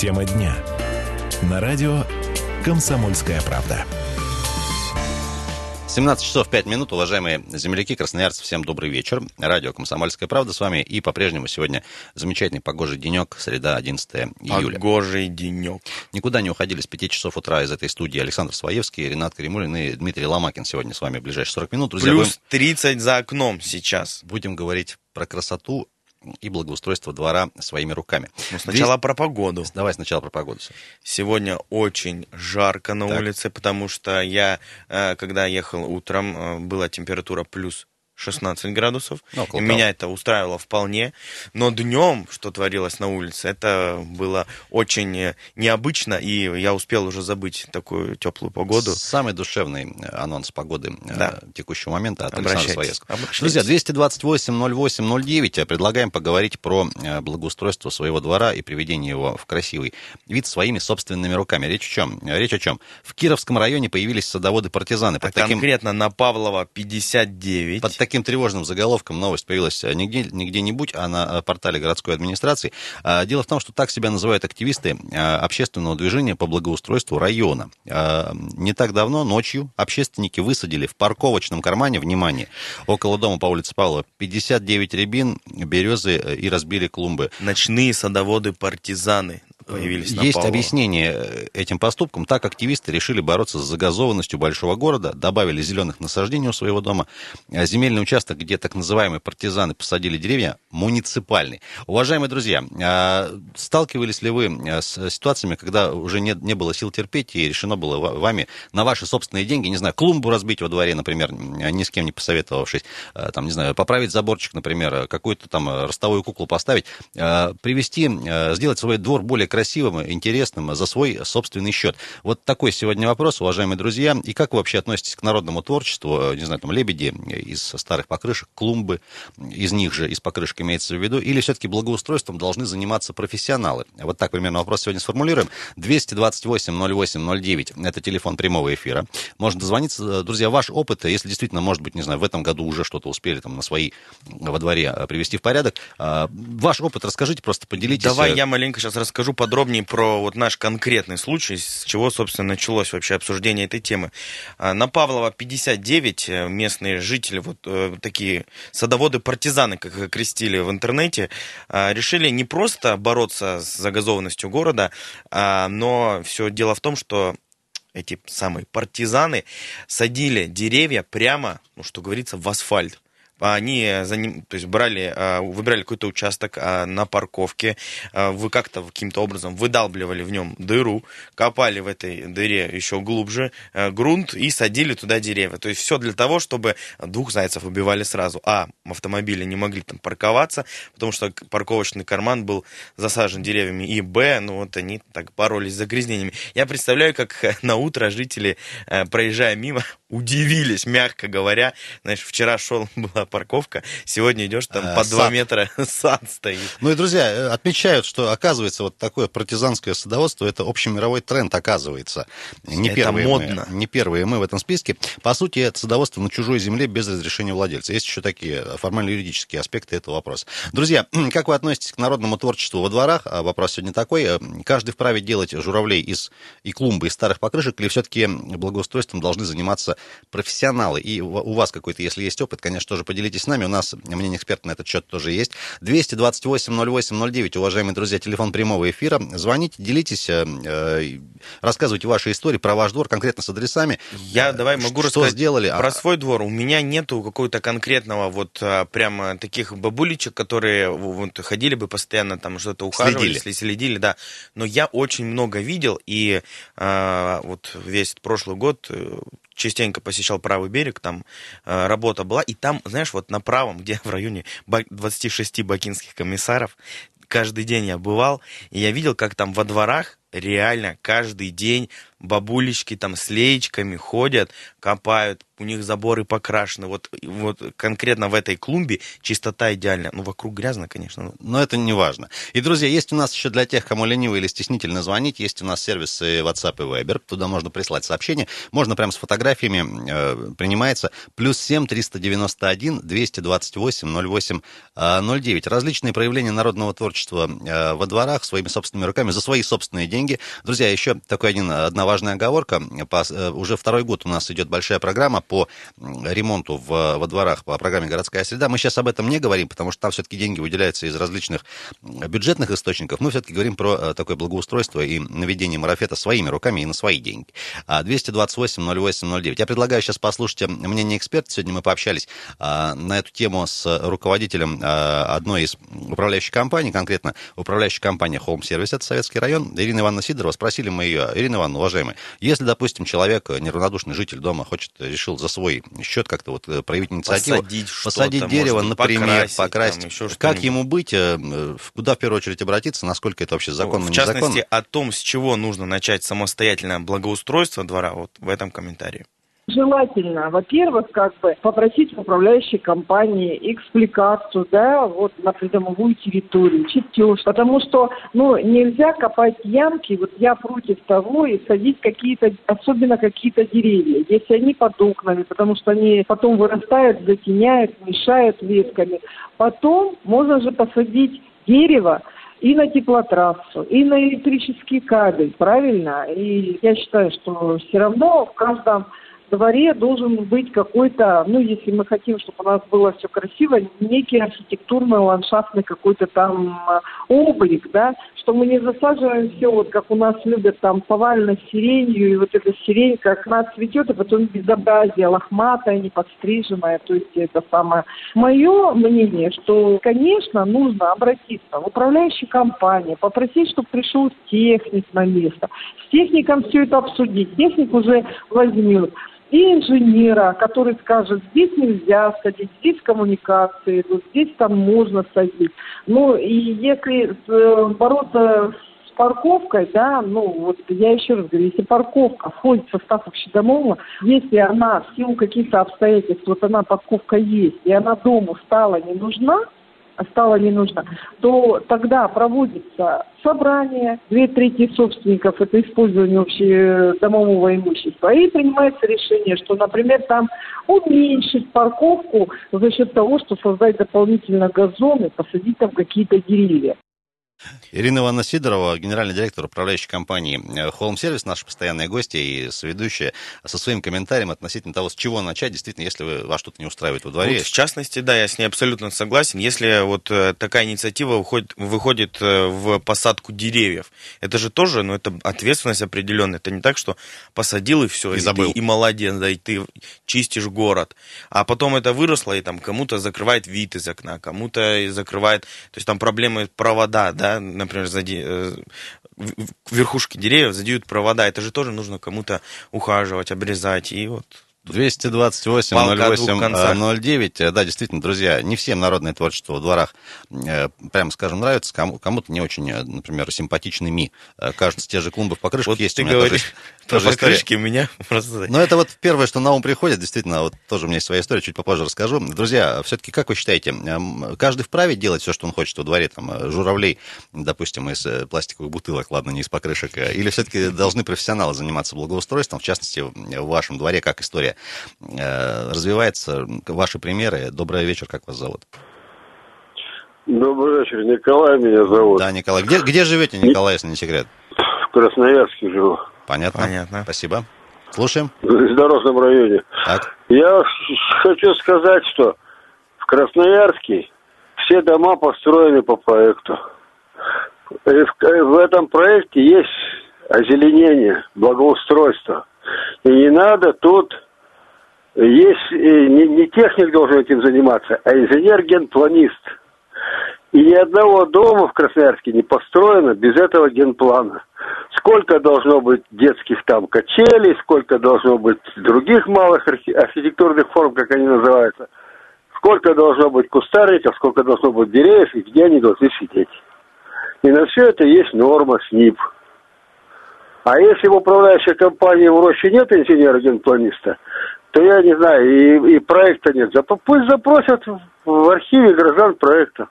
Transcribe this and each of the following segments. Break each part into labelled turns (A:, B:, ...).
A: Тема дня. На радио «Комсомольская правда».
B: 17 часов 5 минут, уважаемые земляки, красноярцы, всем добрый вечер. Радио «Комсомольская правда» с вами. И по-прежнему сегодня замечательный погожий денек, среда, 11 июля.
C: Погожий денек.
B: Никуда не уходили с 5 часов утра из этой студии Александр Своевский, Ренат Каримулин и Дмитрий Ломакин сегодня с вами в ближайшие 40 минут.
C: Друзья, Плюс 30 за окном сейчас.
B: Будем говорить про красоту и благоустройство двора своими руками.
C: Ну, сначала Здесь... про погоду.
B: Давай сначала про погоду.
C: Сегодня очень жарко на так. улице, потому что я, э, когда ехал утром, э, была температура плюс 16 градусов. Ну, и меня это устраивало вполне. Но днем, что творилось на улице, это было очень необычно, и я успел уже забыть такую теплую погоду.
B: Самый душевный анонс погоды э, да. текущего момента от Александра Своевского. Друзья, 228-08-09. Предлагаем поговорить про э, благоустройство своего двора и приведение его в красивый вид своими собственными руками. Речь о чем? Речь о чем? В Кировском районе появились садоводы-партизаны.
C: А таким... конкретно на Павлова 59.
B: Под таким тревожным заголовком новость появилась нигде, нигде-нибудь, а на э, портале городской администрации. А, дело в том, что так себя называют активисты а, общественного движения по благоустройству района. А, не так давно, ночью, общественники высадили в парковочном кармане, внимание, около дома по улице Павлова 59 рябин, березы э, и разбили клумбы.
C: Ночные садоводы-партизаны появились
B: Есть Павлова. объяснение э, этим поступкам. Так активисты решили бороться с загазованностью большого города, добавили зеленых насаждений у своего дома. А земельный участок, где так называемые партизаны посадили деревья, муниципальный. Уважаемые друзья, а, сталкивались ли вы э, с ситуациями, когда уже не, не было сил терпеть и решено было вами на ваши собственные деньги, не знаю, клумбу разбить во дворе, например, ни с кем не посоветовавшись, э, там, не знаю, поправить заборчик, например, какую-то там ростовую куклу поставить, привести, сделать свой двор более красивым, интересным за свой собственный счет. Вот такой сегодня вопрос, уважаемые друзья. И как вы вообще относитесь к народному творчеству? Не знаю, там лебеди из старых покрышек, клумбы, из них же, из покрышек имеется в виду, или все-таки благоустройством должны заниматься профессионалы? Вот так примерно вопрос сегодня сформулируем. 228-08-09, это телефон прямого эфира. Можно дозвониться. Друзья, ваш опыт, если действительно, может быть, не знаю, в этом году уже что-то успели там на свои во дворе привести в порядок, а, ваш опыт расскажите, просто поделитесь.
C: Давай я маленько сейчас расскажу подробнее про вот наш конкретный случай, с чего, собственно, началось вообще обсуждение этой темы. А, на Павлова 59 э, местные жители, вот э, такие садоводы-партизаны, как их крестили в интернете, а, решили не просто бороться с загазованностью города, а, но все дело в том, что эти самые партизаны садили деревья прямо, ну, что говорится, в асфальт они за ним, то есть брали, а, выбирали какой-то участок а, на парковке, а, вы как-то каким-то образом выдалбливали в нем дыру, копали в этой дыре еще глубже грунт и садили туда деревья. То есть все для того, чтобы двух зайцев убивали сразу. А, автомобили не могли там парковаться, потому что парковочный карман был засажен деревьями. И Б, ну вот они так боролись с загрязнениями. Я представляю, как на утро жители, проезжая мимо, удивились, мягко говоря. Знаешь, вчера шел, была парковка, сегодня идешь, там а, по два метра сад стоит.
B: Ну и, друзья, э, отмечают, что, оказывается, вот такое партизанское садоводство, это общемировой тренд, оказывается. Не это первые модно. Мы, не первые мы в этом списке. По сути, это садоводство на чужой земле без разрешения владельца. Есть еще такие формально-юридические аспекты этого вопроса. Друзья, как вы относитесь к народному творчеству во дворах? А вопрос сегодня такой. Э, каждый вправе делать журавлей из и клумбы, из старых покрышек, или все-таки благоустройством должны заниматься профессионалы? И у вас какой-то, если есть опыт, конечно, тоже поделитесь поделитесь с нами. У нас мнение эксперта на этот счет тоже есть. 228-08-09, уважаемые друзья, телефон прямого эфира. Звоните, делитесь, э, э, рассказывайте ваши истории про ваш двор, конкретно с адресами.
C: Я давай могу что рассказать сделали. про а... свой двор. У меня нету какого-то конкретного вот прямо таких бабулечек, которые вот, ходили бы постоянно там что-то ухаживали, следили. следили, да. Но я очень много видел, и а, вот весь прошлый год э, частенько посещал правый берег, там э, работа была, и там, знаешь, вот на правом, где в районе 26 бакинских комиссаров, каждый день я бывал, и я видел, как там во дворах реально каждый день бабулечки там с леечками ходят, копают, у них заборы покрашены. Вот, вот конкретно в этой клумбе чистота идеальная. Ну, вокруг грязно, конечно.
B: Но это не важно. И, друзья, есть у нас еще для тех, кому лениво или стеснительно звонить, есть у нас сервисы WhatsApp и Viber. Туда можно прислать сообщение. Можно прямо с фотографиями, э, принимается. Плюс 7 391 228 08 09. Различные проявления народного творчества э, во дворах своими собственными руками за свои собственные деньги. Друзья, еще такой один, одна важная оговорка. По, э, уже второй год у нас идет большая программа по ремонту в, во дворах по программе «Городская среда». Мы сейчас об этом не говорим, потому что там все-таки деньги выделяются из различных бюджетных источников. Мы все-таки говорим про э, такое благоустройство и наведение марафета своими руками и на свои деньги. 228-08-09. Я предлагаю сейчас послушать мнение эксперта. Сегодня мы пообщались а, на эту тему с руководителем а, одной из управляющих компаний, конкретно управляющей компании Home Service, это Советский район, Ирина Ивановна Сидорова. Спросили мы ее, Ирина Ивановна, уважаемая, если, допустим, человек, неравнодушный житель дома, хочет, решил за свой счет как-то вот э, проявить инициативу.
C: Посадить,
B: посадить дерево, например, покрасить. покрасить.
C: Там, еще
B: как ему быть, э, куда в первую очередь обратиться, насколько это вообще законно,
C: В частности, незаконно? о том, с чего нужно начать самостоятельное благоустройство двора, вот в этом комментарии.
D: Желательно, во-первых, как бы попросить управляющей компании экспликацию, да, вот на придомовую территорию, чертеж, потому что, ну, нельзя копать ямки, вот я против того и садить какие-то, особенно какие-то деревья, если они под окнами, потому что они потом вырастают, затеняют, мешают ветками. Потом можно же посадить дерево, и на теплотрассу, и на электрический кабель, правильно? И я считаю, что все равно в каждом дворе должен быть какой-то, ну, если мы хотим, чтобы у нас было все красиво, некий архитектурный, ландшафтный какой-то там э, облик, да, что мы не засаживаем все, вот как у нас любят там повально сиренью, и вот эта сирень как она цветет, а потом безобразие, лохматая, неподстриженная, то есть это самое. Мое мнение, что, конечно, нужно обратиться в управляющую компанию, попросить, чтобы пришел техник на место, с техником все это обсудить, техник уже возьмет и инженера, который скажет, здесь нельзя садить, здесь коммуникации, вот здесь там можно садить. Ну и если э, бороться с парковкой, да, ну вот я еще раз говорю, если парковка входит в состав общедомового, если она в силу каких-то обстоятельств, вот она парковка есть, и она дому стала не нужна, стало не нужно, то тогда проводится собрание, две трети собственников, это использование общедомового имущества, и принимается решение, что, например, там уменьшить парковку за счет того, что создать дополнительно газоны, посадить там какие-то деревья.
B: Ирина Ивановна Сидорова, генеральный директор управляющей компании Home Service, наша постоянная гостья и соведущая, со своим комментарием относительно того, с чего начать, действительно, если вы, вас что-то не устраивает во дворе.
C: Вот, в частности, да, я с ней абсолютно согласен. Если вот э, такая инициатива выходит, выходит э, в посадку деревьев, это же тоже, ну, это ответственность определенная. Это не так, что посадил и все,
B: и, и забыл.
C: Ты, и молодец, да, и ты чистишь город. А потом это выросло, и там кому-то закрывает вид из окна, кому-то закрывает, то есть там проблемы провода, да, например, зади... Э, верхушки деревьев задеют провода, это же тоже нужно кому-то ухаживать, обрезать, и вот
B: 228 08 09. Да, действительно, друзья, не всем народное творчество в дворах, э, прямо скажем, нравится. Кому, кому-то не очень, э, например, симпатичными. Э, кажется, те же клумбы в покрышках
C: вот
B: есть.
C: Ты говоришь тоже, тоже покрышки у меня просто...
B: Но это вот первое, что на ум приходит. Действительно, вот тоже у меня есть своя история, чуть попозже расскажу. Друзья, все-таки как вы считаете, каждый вправе делать все, что он хочет во дворе? Там, журавлей, допустим, из пластиковых бутылок, ладно, не из покрышек. Или все-таки должны профессионалы заниматься благоустройством? В частности, в вашем дворе, как история Э, развивается. Ваши примеры. Добрый вечер, как вас зовут?
E: Добрый вечер, Николай меня зовут.
B: Да, Николай. Где, где живете, Николай, если не секрет?
E: В Красноярске живу.
B: Понятно. Понятно. Спасибо. Слушаем.
E: В Здоровском районе.
B: Так.
E: Я хочу сказать, что в Красноярске все дома построены по проекту. И в, в этом проекте есть озеленение, благоустройство. И не надо тут есть не, не техник должен этим заниматься, а инженер-генпланист. И ни одного дома в Красноярске не построено без этого генплана. Сколько должно быть детских там качелей, сколько должно быть других малых архитектурных форм, как они называются, сколько должно быть кустарников, сколько должно быть деревьев и где они должны сидеть. И на все это есть норма СНИП. А если в управляющей компании в роще нет инженера-генпланиста, то я не знаю, и, и проекта нет. Пусть запросят в архиве граждан проекта.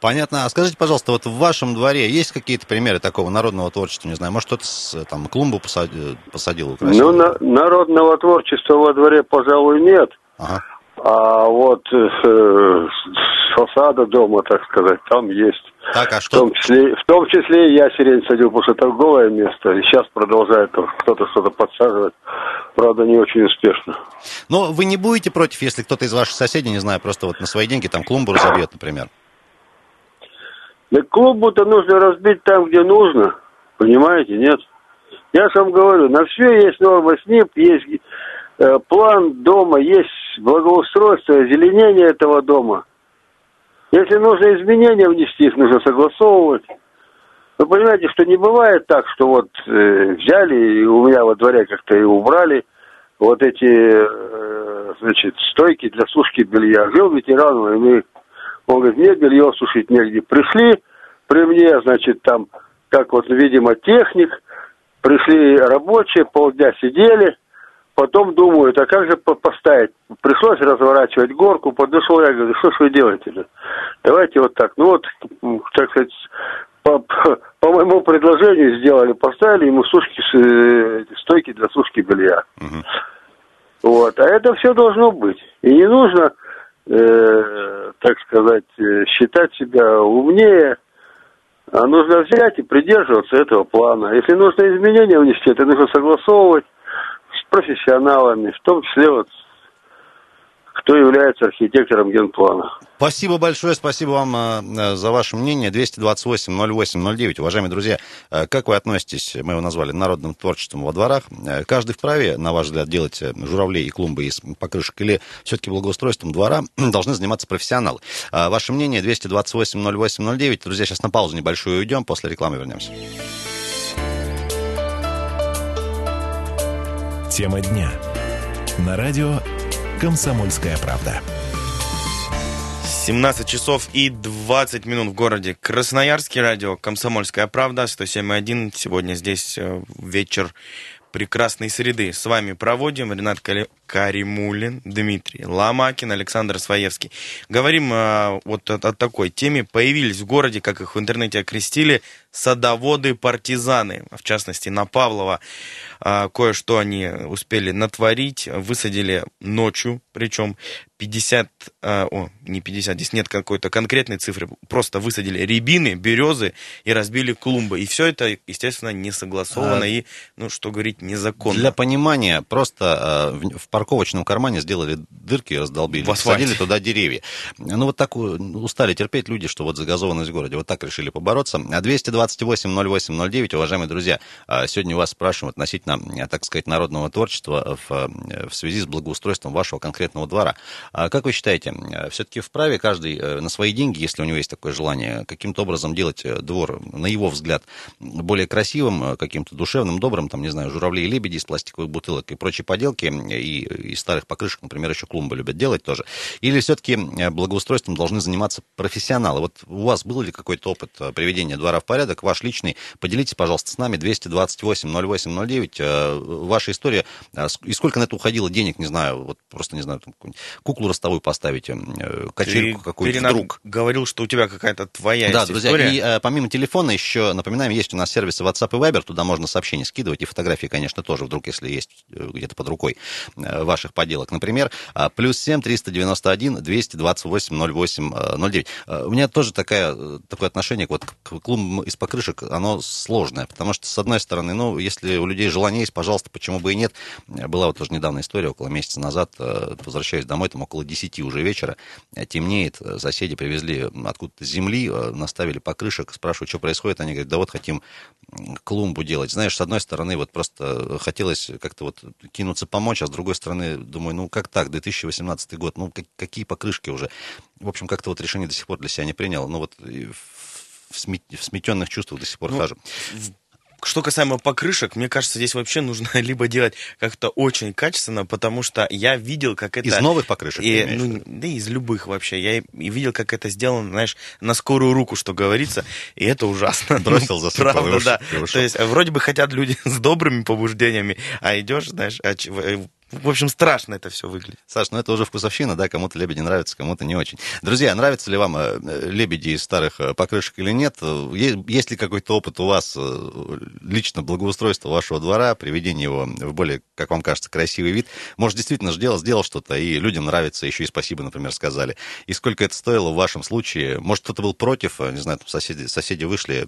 B: Понятно. А скажите, пожалуйста, вот в вашем дворе есть какие-то примеры такого народного творчества? Не знаю, может, кто-то там клумбу посадил, посадил украсил?
E: Ну, на, народного творчества во дворе, пожалуй, нет.
B: Ага.
E: А вот э, с фасада дома, так сказать, там есть.
B: Так, а
E: В
B: что?
E: том числе, в том числе я сирень садил, потому что торговое место. И сейчас продолжает кто-то что-то подсаживать. Правда, не очень успешно.
B: Но вы не будете против, если кто-то из ваших соседей, не знаю, просто вот на свои деньги там клумбу разобьет, например?
E: Да клубу-то нужно разбить там, где нужно. Понимаете, нет? Я же вам говорю, на все есть норма СНИП, есть э, план дома, есть благоустройство, озеленение этого дома. Если нужно изменения внести, их нужно согласовывать. Вы понимаете, что не бывает так, что вот э, взяли и у меня во дворе как-то и убрали вот эти, э, значит, стойки для сушки белья. Жил ветеран, и мы, он говорит, мне белье сушить негде. Пришли при мне, значит, там, как вот, видимо, техник, пришли рабочие, полдня сидели, потом думают, а как же по- поставить? Пришлось разворачивать горку, подошел я, говорю, что ж вы делаете? Давайте вот так. Ну вот, так сказать, по, по- моему предложению сделали, поставили ему сушки, э, стойки для сушки белья.
B: Мгм.
E: Вот, а это все должно быть. И не нужно, э, так сказать, э, считать себя умнее, а нужно взять и придерживаться этого плана. Если нужно изменения внести, это нужно согласовывать профессионалами, в том числе вот кто является архитектором генплана.
B: Спасибо большое, спасибо вам э, за ваше мнение. 228-08-09. Уважаемые друзья, э, как вы относитесь, мы его назвали, народным творчеством во дворах? Э, Каждый вправе, на ваш взгляд, делать э, журавлей и клумбы из покрышек? Или все-таки благоустройством двора должны заниматься профессионалы? Э, Ваше мнение 228-08-09. Друзья, сейчас на паузу небольшую уйдем, после рекламы вернемся.
A: Тема дня. На радио «Комсомольская правда».
C: 17 часов и 20 минут в городе Красноярске. Радио «Комсомольская правда», 107.1. Сегодня здесь э, вечер прекрасной среды. С вами проводим Ренат Каримулин, Дмитрий Ломакин, Александр Своевский. Говорим э, вот о, о такой теме. Появились в городе, как их в интернете окрестили, садоводы-партизаны. В частности, на Павлова а, кое-что они успели натворить. Высадили ночью, причем 50, а, о, не 50, здесь нет какой-то конкретной цифры, просто высадили рябины, березы и разбили клумбы. И все это, естественно, не согласовано
B: А,
C: и, ну, что говорить, незаконно.
B: Для понимания, просто э, в парковочном кармане сделали дырки и раздолбили,
C: В
B: посадили туда деревья. Ну, вот так устали терпеть люди, что вот загазованность в городе. Вот так решили побороться. А 228-08-09, уважаемые друзья, э, сегодня вас спрашиваем относительно, так сказать, народного творчества в, в связи с благоустройством вашего конкретного двора. А как вы считаете, все-таки вправе каждый э, на свои деньги, если у него есть такое желание, каким-то образом делать э, двор, на его взгляд, более красивым, э, каким-то душевным, добрым, там, не знаю, журавли и лебеди из пластиковых бутылок и прочие поделки, и из старых покрышек, например, еще клумбы любят делать тоже. Или все-таки благоустройством должны заниматься профессионалы? Вот у вас был ли какой-то опыт э, приведения двора в порядок, ваш личный? Поделитесь, пожалуйста, с нами, 228-08-09, э, ваша история, э, и сколько на это уходило денег, не знаю, вот просто, не знаю, там, куклу ростовую поставить, э, качельку какую-то вдруг.
C: говорил, что у тебя какая-то твоя
B: Да, друзья,
C: история.
B: и э, помимо телефона еще, напоминаем, есть у нас сервисы WhatsApp и Viber, туда можно сообщения скидывать, и фотографии, конечно, тоже, вдруг, если есть э, где-то под рукой э, ваших поделок. Например, а, плюс 7 391 228 08 э, 09. Э, У меня тоже такая, э, такое отношение вот к клумбам из покрышек, оно сложное, потому что, с одной стороны, ну, если у людей желание есть, пожалуйста, почему бы и нет. Э, Была вот тоже недавно история, около месяца назад, э, возвращаюсь домой, там около 10 уже вечера, э, темнеет, э, соседи привезли откуда-то земли, э, наставили покрышек, спрашиваю, что происходит, они говорят, да вот хотим клумбу делать. Знаешь, с одной стороны, вот просто хотелось как-то вот кинуться помочь, а с другой стороны, думаю, ну как так, 2018 год, ну как- какие покрышки уже. В общем, как-то вот решение до сих пор для себя не принял, ну вот в, сме- в сметенных чувствах до сих пор
C: Ну,
B: хожу.
C: Что касаемо покрышек, мне кажется, здесь вообще нужно либо делать как-то очень качественно, потому что я видел, как это...
B: Из новых покрышек?
C: И, ну, да из любых вообще. Я и видел, как это сделано, знаешь, на скорую руку, что говорится, и это ужасно.
B: Бросил, засыпал
C: Правда, да. То есть вроде бы хотят люди с добрыми побуждениями, а идешь, знаешь, а ч- в- общем, страшно это все выглядит.
B: Саш, ну это уже вкусовщина, да, кому-то лебеди нравятся, кому-то не очень. Друзья, нравятся ли вам э, лебеди из старых э, покрышек или нет? Э, Есть ли какой-то опыт у вас лично благоустройства вашего двора, приведения его в более, как вам кажется, красивый вид? Может, действительно сделал, сделал что-то, и людям нравится, еще и спасибо, например, сказали. И сколько это стоило в вашем случае? Может, кто-то был против, не знаю, там соседи, соседи вышли,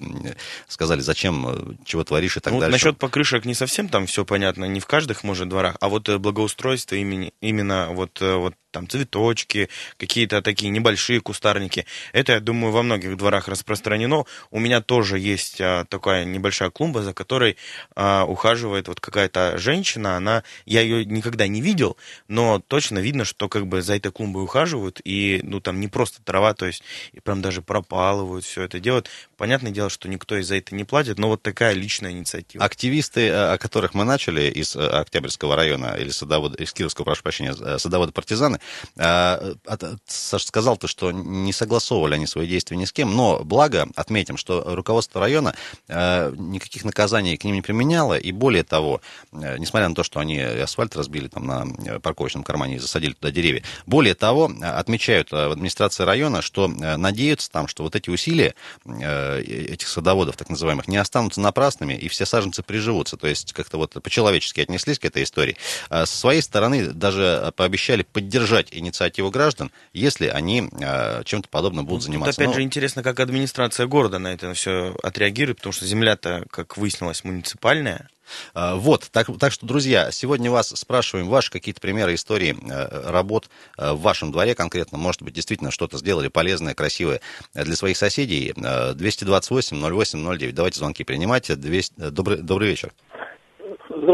B: сказали, зачем, чего творишь и так
C: Ну,
B: дальше.
C: насчет покрышек не совсем там все понятно, не в каждых, может, дворах, а вот благоустройство имени, именно вот, э, вот там цветочки, какие-то такие небольшие кустарники. Это, я думаю, во многих дворах распространено. У меня тоже есть а, такая небольшая клумба, за которой а, ухаживает вот какая-то женщина. Она, я ее никогда не видел, но точно видно, что как бы за этой клумбой ухаживают, и ну там не просто трава, то есть и прям даже пропалывают, все это делают. Понятное дело, что никто из за это не платит, но вот такая личная инициатива.
B: Активисты, э, о которых мы начали из э, Октябрьского района или садовода, из Кировского, прошу прощения, э, садоводы-партизаны, от- от- Саша сказал то, что не согласовывали они свои действия ни с кем, но благо отметим, что руководство района э, никаких наказаний к ним не применяло, и более того, э, несмотря на то, что они асфальт разбили там на э, парковочном кармане и засадили туда деревья, более того, отмечают э, в администрации района, что надеются там, что вот эти усилия этих садоводов, так называемых, не останутся напрасными, и все саженцы приживутся. То есть как-то вот по-человечески отнеслись к этой истории. А Со своей стороны даже пообещали поддержать инициативу граждан, если они э, чем-то подобным будут
C: Тут
B: заниматься.
C: опять
B: Ну,
C: же интересно, как администрация города на это все отреагирует, потому что земля-то, как выяснилось, муниципальная.
B: А, Вот, так, так что, друзья, сегодня вас спрашиваем ваши какие-то примеры истории э, работ э, в вашем дворе конкретно. Может быть, действительно что-то сделали полезное, красивое э, для своих соседей. Э, 228-08-09. Давайте звонки принимать. 200... э, Добрый, добрый вечер.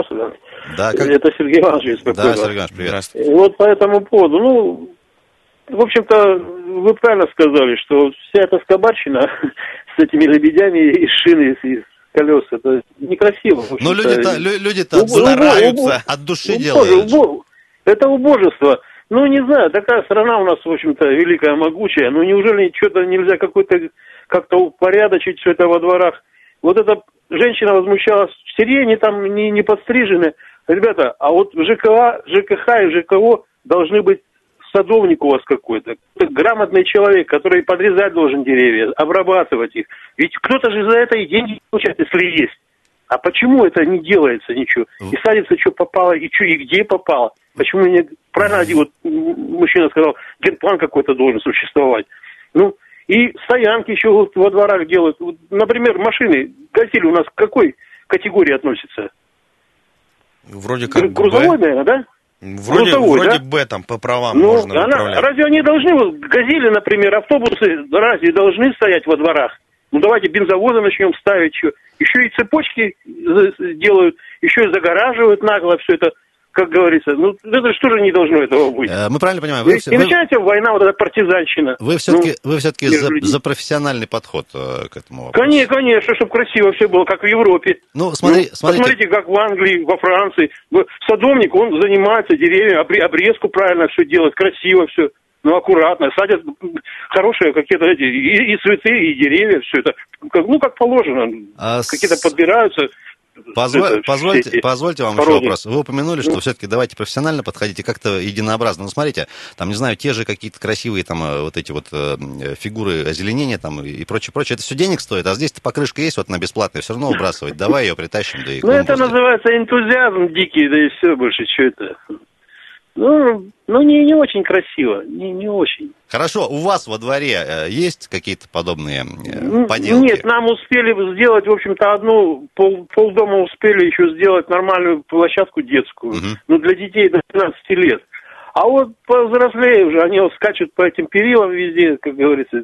F: Здравствуйте.
B: Да, как...
F: Это Сергей Иванович
B: да. Сергей Иванович, привет.
C: Здравствуйте.
F: И вот по этому поводу, ну, в общем-то, вы правильно сказали, что вся эта скобарщина с этими лебедями и шины, и колес, это некрасиво.
B: Но
F: общем-то.
B: люди-то, лю- люди-то
F: Убо- убо-
B: стараются, от души
F: Убоже-
B: делают.
F: убо- Это убожество. Ну, не знаю, такая страна у нас, в общем-то, великая, могучая. Ну, неужели что-то нельзя какой-то как-то упорядочить все это во дворах? Вот эта женщина возмущалась, сирени там не, не подстрижены. Ребята, а вот в ЖКХ, ЖКХ и ЖКО должны быть садовник у вас какой-то, грамотный человек, который подрезать должен деревья, обрабатывать их. Ведь кто-то же за это и деньги получает, если есть. А почему это не делается ничего? И садится, что попало, и что, и где попало? Почему мне... Правильно один вот мужчина сказал, генплан какой-то должен существовать. Ну, и стоянки еще вот во дворах делают. Вот, например, машины, «Газель» у нас к какой категории относится?
C: Вроде как
F: Гру- Грузовой, наверное, да?
C: Вроде,
F: грузовой,
C: вроде
F: да?
C: Б там по правам
F: Ну,
C: можно
F: она-
C: управлять.
F: разве они должны, вот, «Газели», например, автобусы, разве должны стоять во дворах? Ну, давайте бензовозы начнем ставить еще. Еще и цепочки делают, еще и загораживают нагло все это, как говорится. Ну, это что же не должно этого быть?
B: Э, Мы правильно понимаем,
F: И,
B: вы, все-
F: и
B: вы,
F: начинается война, вот эта партизанщина.
B: вы все-таки,
F: Ну,
B: вы все-таки за, за профессиональный подход э, к этому вопросу.
F: Конечно, конечно, чтобы красиво все было, как в Европе.
B: Ну, смотри,
F: Ну,
B: смотрите,
F: Посмотрите, как в Англии, во Франции. В- Садовник, он занимается деревьями, обре- обрезку правильно все делает, красиво все. Ну, аккуратно, садят хорошие какие-то эти, и, и цветы, и деревья, все это, как- ну, как положено.
B: А с-
F: Какие-то подбираются.
B: Позво-
F: это,
B: позвольте, позвольте вам
F: породы.
B: еще вопрос. Вы упомянули, что все-таки давайте профессионально подходите, как-то единообразно. Ну, смотрите, там, не знаю, те же какие-то красивые там э, вот эти вот э, фигуры озеленения там и прочее, прочее. Это все денег стоит, а здесь-то покрышка есть вот на бесплатной, все равно выбрасывать. Давай ее притащим, да и
F: Ну, это называется энтузиазм дикий, да и все больше, что это. Ну, ну не, не очень красиво, не, не очень.
B: Хорошо, у вас во дворе э, есть какие-то подобные э, поделки?
F: Нет, нам успели сделать, в общем-то, одну, пол, полдома успели еще сделать нормальную площадку детскую.
B: Мгм.
F: Ну, для детей до 15 лет. А вот повзрослее уже, они вот скачут по этим перилам везде, как говорится.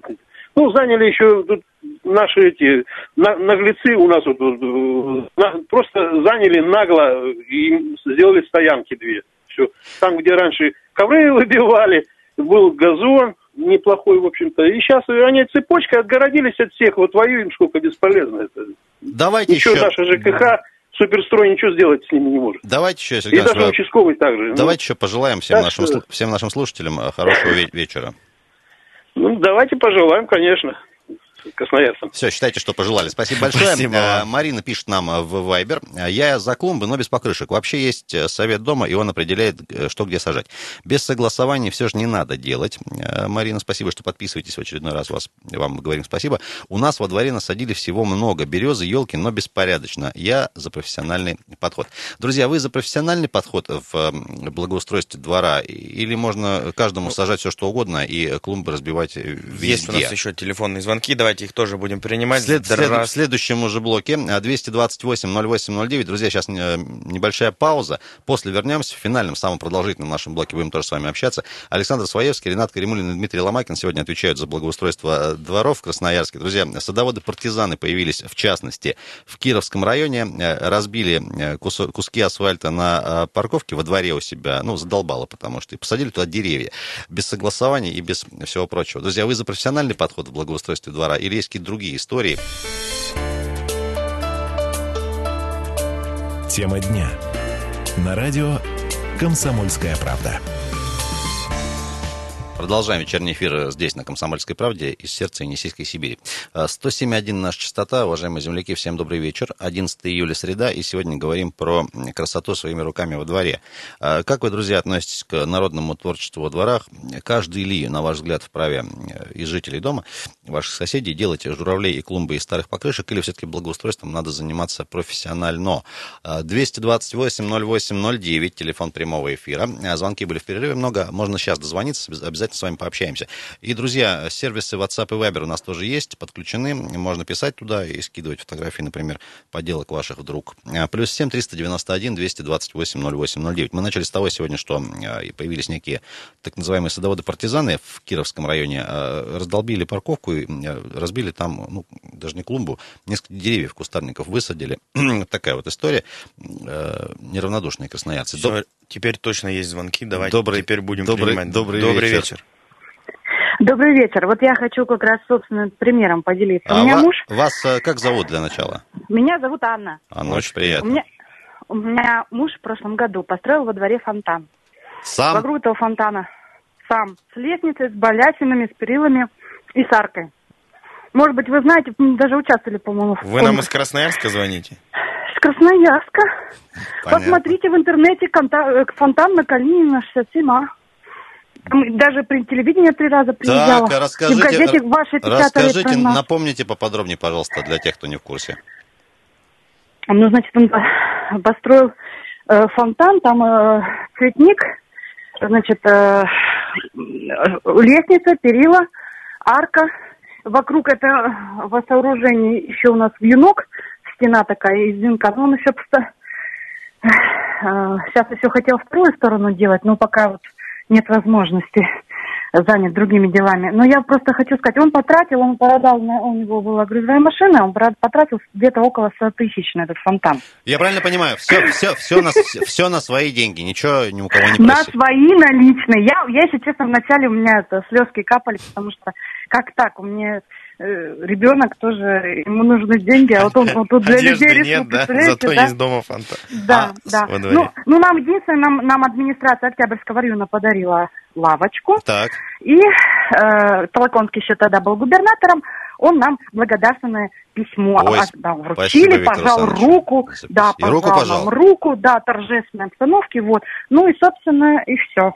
F: Ну, заняли еще тут наши эти на- наглецы у нас вот, вот, на- просто заняли нагло и сделали стоянки две. Все. Там, где раньше ковры выбивали, был газон неплохой, в общем-то. И сейчас они цепочкой отгородились от всех. Вот воюем сколько бесполезно это.
B: Давайте
F: Ничего
B: еще...
F: наша ЖКХ, суперстрой ничего сделать с ними не может.
B: Давайте еще,
F: И
B: Сергей
F: даже
B: Иванович,
F: участковый также. Ну,
B: давайте еще пожелаем всем
F: так
B: нашим,
F: что-
B: всем нашим слушателям э, хорошего ве- вечера.
F: Ну, давайте пожелаем, конечно, красноярцам.
B: Все, считайте, что пожелали. Спасибо большое.
C: Спасибо
B: Э. Марина пишет нам э, в Вайбер. Э, Я за клумбы, но без покрышек. Вообще есть совет дома, и он определяет, что где сажать. Без согласования все же не надо делать. Марина, спасибо, что подписываетесь в очередной раз. Вас, вам говорим спасибо. У нас во дворе насадили всего много березы, елки, но беспорядочно. Я за профессиональный подход. Друзья, вы за профессиональный подход в э, благоустройстве двора? Или можно каждому сажать все, что угодно, и клумбы разбивать везде?
C: Есть у нас еще телефонные звонки, давайте их тоже будем принимать.
B: След- след- в следующем уже блоке а, 228-08-09. Друзья, сейчас э, небольшая пауза. После вернемся. В финальном, самом продолжительном нашем блоке будем тоже с вами общаться. Александр Своевский, Ренат Каримулин и Дмитрий Ломакин сегодня отвечают за благоустройство э, дворов в Красноярске. Друзья, садоводы-партизаны появились, в частности, в Кировском районе. Э, Разбили куски асфальта на парковке во дворе у себя. Ну, задолбало, потому что и посадили туда деревья. Без согласования и без всего прочего. Друзья, вы за профессиональный подход в благоустройстве двора есть какие-то другие истории?
A: Тема дня. На радио «Комсомольская правда».
B: Продолжаем вечерний эфир здесь, на «Комсомольской правде», из сердца Енисейской Сибири. Э, 107.1 наша частота. Уважаемые земляки, всем добрый вечер. 11 июля, среда, и сегодня говорим про красоту своими руками во дворе. Э, Как вы, друзья, относитесь к народному творчеству во дворах? Каждый ли, на ваш взгляд, вправе э, из жителей дома, ваших соседей, делать журавлей и клумбы из старых покрышек, или все-таки благоустройством надо заниматься профессионально? Э, 228-08-09, телефон прямого эфира. Э, Звонки были в перерыве много, можно сейчас дозвониться, обязательно с вами пообщаемся. И, друзья, сервисы WhatsApp и Viber у нас тоже есть, подключены, можно писать туда и скидывать фотографии, например, поделок ваших вдруг. Э, Плюс 7 391 228 08 09. Мы начали с того сегодня, что и появились некие так называемые садоводы-партизаны в Кировском районе, э, раздолбили парковку и разбили там, ну, даже не клумбу, несколько деревьев, кустарников высадили. Такая вот история. Неравнодушные красноярцы. Доб-
C: Всё, теперь точно есть звонки, давайте
B: Добрый-
C: теперь будем
B: добрый-
C: принимать.
B: добрый вечер.
C: вечер.
G: Добрый вечер. Вот я хочу как раз собственным примером поделиться.
B: А
G: у меня
B: ва-
G: муж,
B: Вас э, как зовут для начала?
G: меня зовут Анна.
B: Анна, очень
G: У
B: приятно.
G: меня, у меня муж в прошлом году построил во дворе фонтан.
B: Сам?
G: Вокруг этого фонтана сам с лестницей, с балясинами, с перилами и с аркой. Может быть, вы знаете, даже участвовали, по-моему, в
C: Вы нам из. Красноярска звоните?
G: С Красноярска.
B: Понятно.
G: Посмотрите в интернете э, фонтан на Калинина 67А. Даже при телевидении три раза приезжала.
B: Так, а расскажите,
G: И в газете печатали про
B: расскажите, напомните поподробнее, пожалуйста, для тех, кто не в курсе.
G: Ну, значит, он по- построил э, фонтан, там э, цветник, значит, э, лестница, перила, арка. Вокруг этого сооружения еще у нас вьюнок, стена такая из венка, но он еще просто... Сейчас еще хотел вторую сторону делать, но пока вот нет возможности занят другими делами. Но я просто хочу сказать, он потратил, он продал, на- у него была грузовая машина, он потратил где-то около 100 тысяч на этот фонтан.
B: Я правильно понимаю, все, все, все, на, все на свои деньги, ничего ни у кого не
G: На
B: просили.
G: свои наличные. Я, я, если честно, вначале у меня это слезки капали, потому что как так, у меня ребенок тоже, ему нужны деньги, а вот он, он тут для
C: Одежды
G: людей
C: нет,
G: рискует,
C: да? Зато
G: да?
C: есть дома фонтан.
G: Да,
B: А,
G: да. Ну, ну, нам единственное, нам, нам администрация Октябрьского района подарила лавочку.
B: Так,
G: И э, Толоконский еще тогда был губернатором, он нам благодарственное письмо
B: Ой,
G: да, вручили,
B: спасибо,
G: пожал руку, да.
B: И руку
G: пожал
B: пожал?
G: нам руку, да, торжественной обстановке, вот. Ну и, собственно, и все.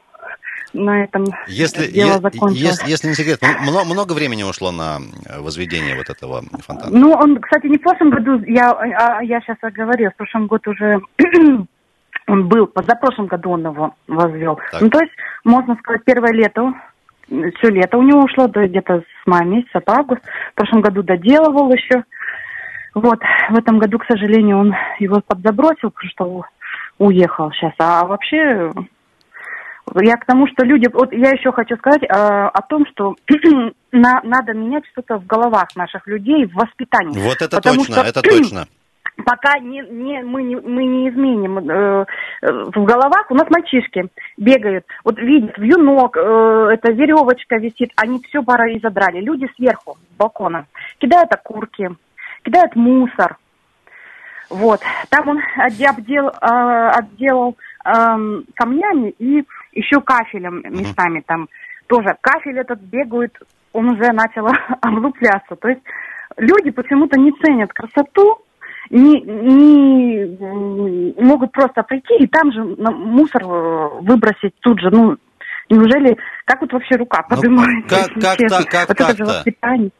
G: На этом
B: если,
G: дело закончилось.
B: если, если не секрет, много, много времени ушло на э, возведение вот этого фонтана?
G: Ну, он, кстати, не в прошлом году, я, а, я сейчас оговорила, в прошлом году уже он был, позапрошлом году он его возвел.
B: Так.
G: Ну, то есть, можно сказать, первое лето, все лето у него ушло, до где-то с мая месяца по август. В прошлом году доделывал еще. Вот, в этом году, к сожалению, он его подзабросил, потому что уехал сейчас. А вообще, я к тому, что люди... Вот я еще хочу сказать э, о том, что на- надо менять что-то в головах наших людей, в воспитании.
B: Вот это
G: Потому
B: точно,
G: что
B: это точно.
G: пока не, не, мы, не, мы не изменим э, э, в головах, у нас мальчишки бегают, вот видят, вьюнок, э, эта веревочка висит, они все пора и задрали. Люди сверху, с балкона, кидают окурки, кидают мусор. Вот. Там он отде- обдел, э, эм, камнями и еще кафелем местами там. Тоже кафель этот бегает, он уже начал облупляться. То есть люди почему-то не ценят красоту, не, не могут просто прийти и там же мусор э, выбросить тут же. Ну, неужели, как вот вообще рука
B: Ну,
G: поднимается?
B: как-
G: если
B: как
G: честно?
B: так- как
G: вот это же воспитание.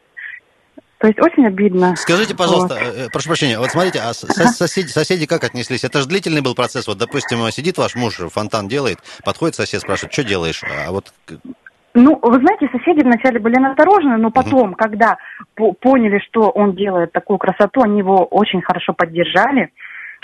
G: То есть очень обидно.
B: Скажите, пожалуйста,
G: Вот.
B: э, э, прошу прощения, вот смотрите, а со- соседи, соседи как отнеслись? Это же длительный был процесс. Вот, допустим, сидит ваш муж, фонтан делает, подходит сосед, спрашивает, что делаешь? А вот к-
G: Ну, вы знаете, соседи вначале были насторожены, но потом, когда по- поняли, что он делает такую красоту, они его очень хорошо поддержали.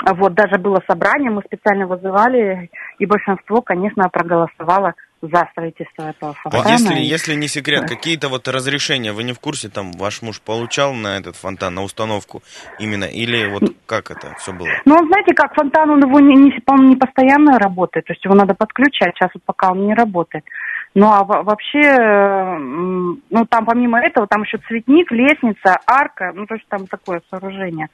G: А Вот, даже было собрание, мы специально вызывали, и большинство, конечно, проголосовало за строительство этого
C: Вот
G: фонтана.
C: если,
G: И-
C: если не секрет, какие-то вот разрешения, вы не в курсе, там ваш муж получал на этот фонтан, на установку именно, или вот как это все было?
G: Ну, он, знаете, как фонтан, он его не, не, он не постоянно работает, то есть его надо подключать, сейчас вот пока он не работает. Ну, а во- вообще, э, ну, там помимо этого, там еще цветник, лестница, арка, ну, то есть там такое сооружение.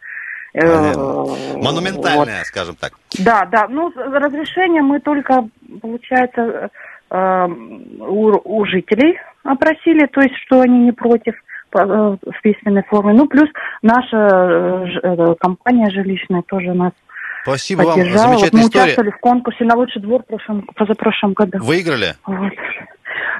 G: Э,
B: Понятно.
G: вот.
B: скажем так.
G: Да, да, ну, разрешение мы только, получается, у, у жителей опросили, то есть, что они не против э, в письменной форме. Ну, плюс наша э, э, компания жилищная тоже нас
B: Спасибо вам,
G: поддержала. Вот
B: замечательная
G: мы
B: история.
G: участвовали в конкурсе на лучший двор в прошлом, позапрошлом году.
B: Выиграли?
G: Вот.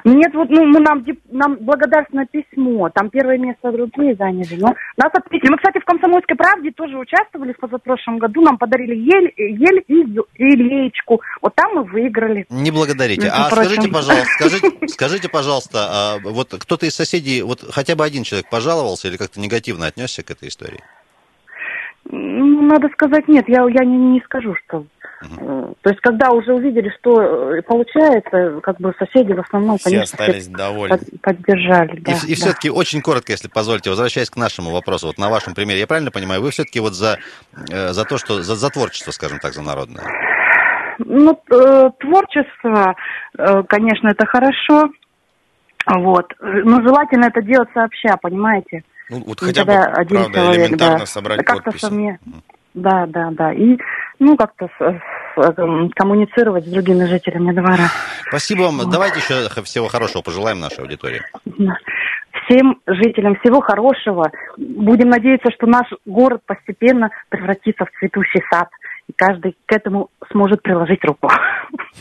G: Нет, вот ну, мы нам, нам благодарственное письмо, там первое место другие заняли, но нас отметили. Мы, кстати, в «Комсомольской правде» тоже участвовали в позапрошлом году, нам подарили ель, ель и, и леечку. Вот там мы выиграли.
B: Не благодарите.
G: Между
B: А
G: прочим.
B: скажите, пожалуйста, скажите, скажите, пожалуйста, а вот кто-то из соседей, вот хотя бы один человек пожаловался или как-то негативно отнесся к этой истории?
G: Ну, надо сказать, нет, я, я не, не скажу, что... э, То есть, когда уже увидели, что э, получается, как бы соседи в основном,
C: Все
G: конечно,
C: остались
G: все
C: довольны.
G: под- поддержали. Да,
B: и и
G: да.
B: все-таки очень коротко, если позволите, возвращаясь к нашему вопросу, вот на вашем примере, я правильно понимаю, вы все-таки вот за, э, за то, что за, за творчество, скажем так, за народное?
G: Ну, творчество, конечно, это хорошо. Вот. Но желательно это делать сообща, понимаете?
C: Ну, вот хотя бы, правда,
G: человек,
C: элементарно
G: да.
C: собрать
G: как-то
C: подписи.
G: совме- Да, да, да. И, ну, как-то эм, коммуницировать с другими жителями двора.
B: Спасибо вам. Давайте еще всего хорошего пожелаем нашей аудитории.
G: Всем жителям всего хорошего. Будем надеяться, что наш город постепенно превратится в цветущий сад. И каждый к этому сможет приложить руку.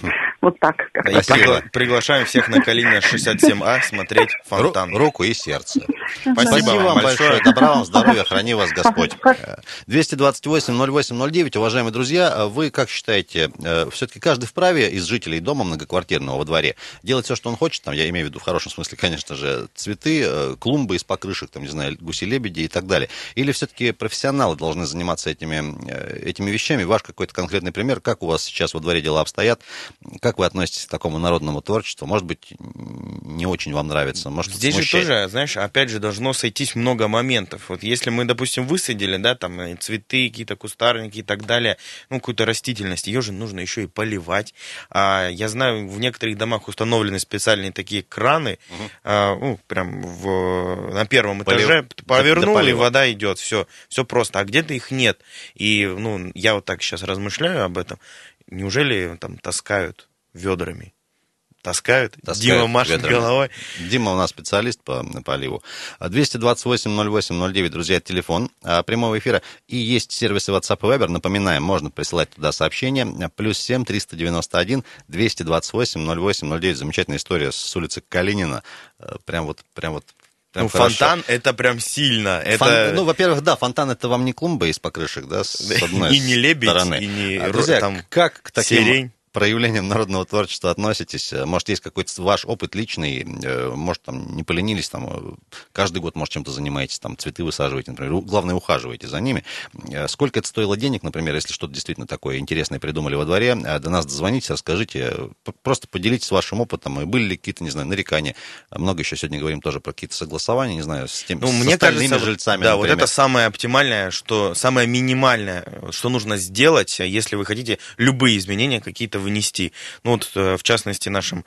G: Вот так.
C: пригла- приглашаем всех на Калинина 67А смотреть фонтан.
B: Ру- руку и сердце.
C: Спасибо вам
B: вам
C: большое.
B: большое. Добра вам, здоровья, храни вас Господь.
G: Спасибо.
B: Э, 228-08-09, уважаемые друзья, э, вы как считаете, все-таки каждый вправе из жителей дома многоквартирного во дворе делать все, что он хочет, там, я имею в виду в хорошем смысле, конечно же, цветы, э, клумбы из покрышек, там, не знаю, гуси-лебеди и так далее. Или все-таки профессионалы должны заниматься этими, э, этими вещами? Ваш какой-то конкретный пример, как у вас сейчас во дворе дела обстоят, как вы относитесь к такому народному творчеству? Может быть, не очень вам нравится, может,
C: Здесь же
B: смущает?
C: тоже, знаешь, опять же, должно сойтись много моментов. Вот если мы, допустим, высадили, да, там цветы, какие-то кустарники и так далее, ну, какую-то растительность, ее же нужно еще и поливать. А, я знаю, в некоторых домах установлены специальные такие краны, а, ну, прям в, на первом
B: Полив-
C: этаже
B: для-
C: повернул,
B: для
C: и
B: полива.
C: вода идет, все, все просто. А где-то их нет. И, ну, я вот так сейчас размышляю об этом. Неужели там таскают ведрами? Таскают?
B: Таскают
C: Дима машет
B: ведрами.
C: головой.
B: Дима у нас специалист по поливу. 228-08-09, друзья, это телефон а, прямого эфира. И есть сервисы WhatsApp и Viber. Напоминаем, можно присылать туда сообщения. Плюс 7 391 228 08 09. Замечательная история с улицы Калинина. Э, Прям вот, прям вот Прям
C: ну,
B: хорошо.
C: фонтан это прям сильно.
B: Фон-
C: Это...
B: Ну, во-первых, да, фонтан это вам не клумба из покрышек, да, с одной
C: И не лебедь,
B: стороны.
C: и не
B: А, друзья,
C: там
B: как к таким
C: сирень.
B: Проявлениям народного творчества относитесь? Э, Может, есть какой-то ваш опыт личный? э, Может, там не поленились, там э, каждый год, может, чем-то занимаетесь, там цветы высаживаете, например, главное, ухаживаете за ними. Сколько это стоило денег, например, если что-то действительно такое интересное придумали во дворе? До нас дозвоните, расскажите, просто поделитесь вашим опытом. И были ли какие-то, не знаю, нарекания? Много еще сегодня говорим тоже про какие-то согласования, не знаю, с, тем,
C: Ну, мне
B: остальными
C: кажется, вот-
B: жильцами,
C: да, вот
B: например.
C: это самое оптимальное, что самое минимальное, что нужно сделать, если вы хотите любые изменения какие-то внести. Ну вот, э, в частности, нашим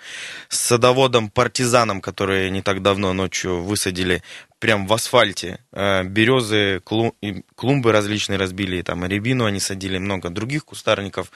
C: садоводам-партизанам, которые не так давно ночью высадили прям в асфальте. Э, березы, клумбы различные разбили, там рябину они садили, много других кустарников.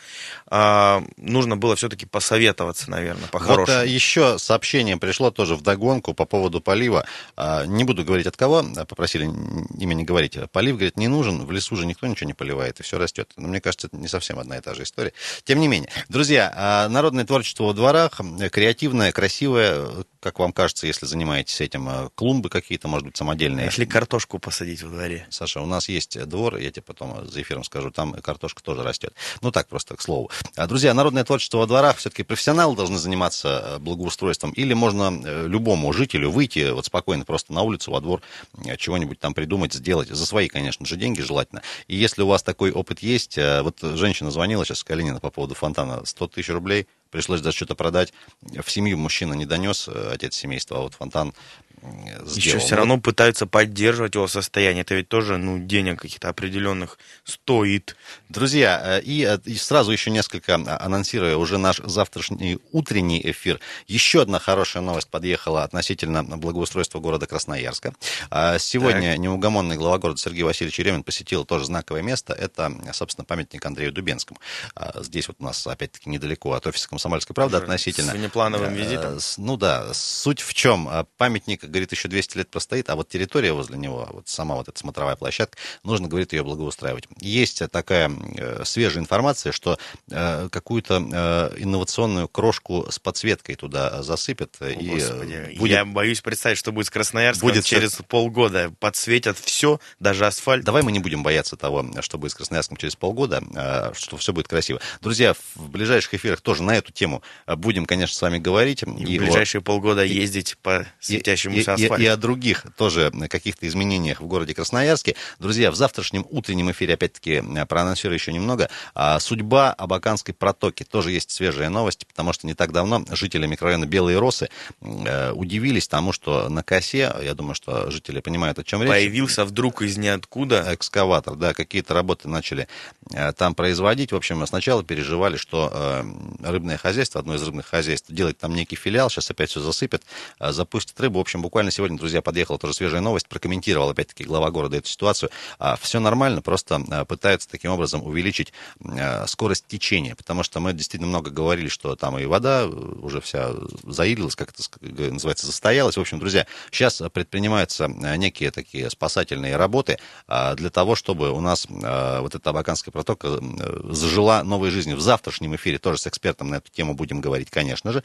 C: А, нужно было все-таки посоветоваться, наверное, по-хорошему.
B: Вот еще сообщение пришло тоже в догонку по поводу полива. А, не буду говорить от кого, попросили имя не говорить. Полив, говорит, не нужен, в лесу же никто ничего не поливает, и все растет. Но мне кажется, это не совсем одна и та же история. Тем не менее, друзья, а, народное творчество во дворах, креативное, красивое, как вам кажется, если занимаетесь этим, клумбы какие-то, может быть, самодельные.
C: Если картошку посадить во дворе.
B: Саша, у нас есть двор, я тебе потом за эфиром скажу, там картошка тоже растет. Ну так, просто к слову. А, друзья, народное творчество во дворах, все-таки профессионалы должны заниматься э, благоустройством, или можно э, любому жителю выйти вот спокойно просто на улицу, во двор, э, чего-нибудь там придумать, сделать, за свои, конечно же, деньги желательно. И если у вас такой опыт есть, вот женщина звонила сейчас Калинина по поводу фонтана, 100 тысяч рублей, пришлось даже что-то продать. В семью мужчина не донес, отец семейства, а вот фонтан
C: сделал. Еще все равно пытаются поддерживать его состояние. Это ведь тоже, ну, денег каких-то определенных стоит.
B: Друзья, э, и, э, и сразу еще несколько, а, анонсируя уже наш завтрашний утренний эфир, еще одна хорошая новость подъехала относительно благоустройства города Красноярска. А, сегодня так. неугомонный глава города Сергей Васильевич Еремин посетил тоже знаковое место. Это, собственно, памятник Андрею Дубенскому. А, здесь вот у нас, опять-таки, недалеко от офиса «Комсомольской правды» уже относительно. С
C: внеплановым э, визитом.
B: Ну да, суть в чем? Памятник говорит, еще 200 лет простоит, а вот территория возле него, вот сама вот эта смотровая площадка, нужно, говорит, ее благоустраивать. Есть такая э, свежая информация, что э, какую-то э, инновационную крошку с подсветкой туда засыпят. О, и
C: Господи, будет... Я боюсь представить, что будет с Красноярском будет через полгода. Подсветят все, даже асфальт.
B: Давай мы не будем бояться того, что будет с Красноярском через полгода, что все будет красиво. Друзья, в ближайших эфирах тоже на эту тему будем, конечно, с вами говорить. И,
C: и в ближайшие вот... полгода ездить по светящемуся
B: и, и, и о других тоже каких-то изменениях в городе Красноярске. Друзья, в завтрашнем утреннем эфире, опять-таки, проанонсирую еще немного, а, судьба Абаканской протоки. Тоже есть свежая новость, потому что не так давно жители микрорайона Белые Росы э, удивились тому, что на косе, я думаю, что жители понимают, о чем речь.
C: Появился вдруг из ниоткуда.
B: Экскаватор, да, какие-то работы начали э, там производить. В общем, сначала переживали, что э, рыбное хозяйство, одно из рыбных хозяйств, делает там некий филиал, сейчас опять все засыпет, запустит рыбу. В общем, буквально сегодня, друзья, подъехала тоже свежая новость, прокомментировал опять-таки глава города эту ситуацию. А, все нормально, просто а, пытаются таким образом увеличить а, скорость течения, потому что мы действительно много говорили, что там и вода э, уже вся заилилась, как это называется, застоялась. В общем, друзья, сейчас предпринимаются некие такие спасательные работы для того, чтобы у нас вот эта Абаканская протока зажила новой жизнью. В завтрашнем эфире тоже с экспертом на эту тему будем говорить, конечно же.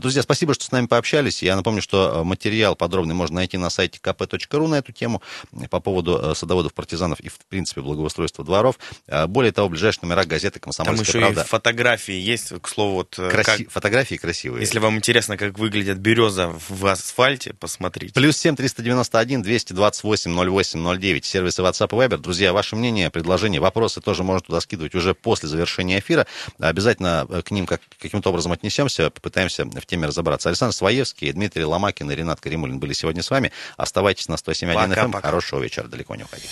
B: Друзья, спасибо, что с нами пообщались. Я напомню, что материал подробный можно найти на сайте kp.ru на эту тему по поводу э, садоводов, партизанов и, в принципе, благоустройства дворов. А, более того, ближайшие номера газеты «Комсомольская
C: Там еще
B: правда».
C: и фотографии есть, к слову. Вот,
B: э, Краси... как... Фотографии красивые.
C: Если вам интересно, как выглядит береза в асфальте, посмотрите.
B: Плюс семь триста девяносто один двести двадцать восемь ноль восемь ноль девять. Сервисы WhatsApp и Viber. Друзья, ваше мнение, предложения, вопросы тоже можно туда скидывать уже после завершения эфира. Обязательно э, к ним как, каким-то образом отнесемся, попытаемся в теме разобраться. Александр Своевский, Дмитрий Ломакин и Ренат Каримулин были сегодня с вами. Оставайтесь на 107.1 FM. Эм. пока. Хорошего вечера, далеко не уходите.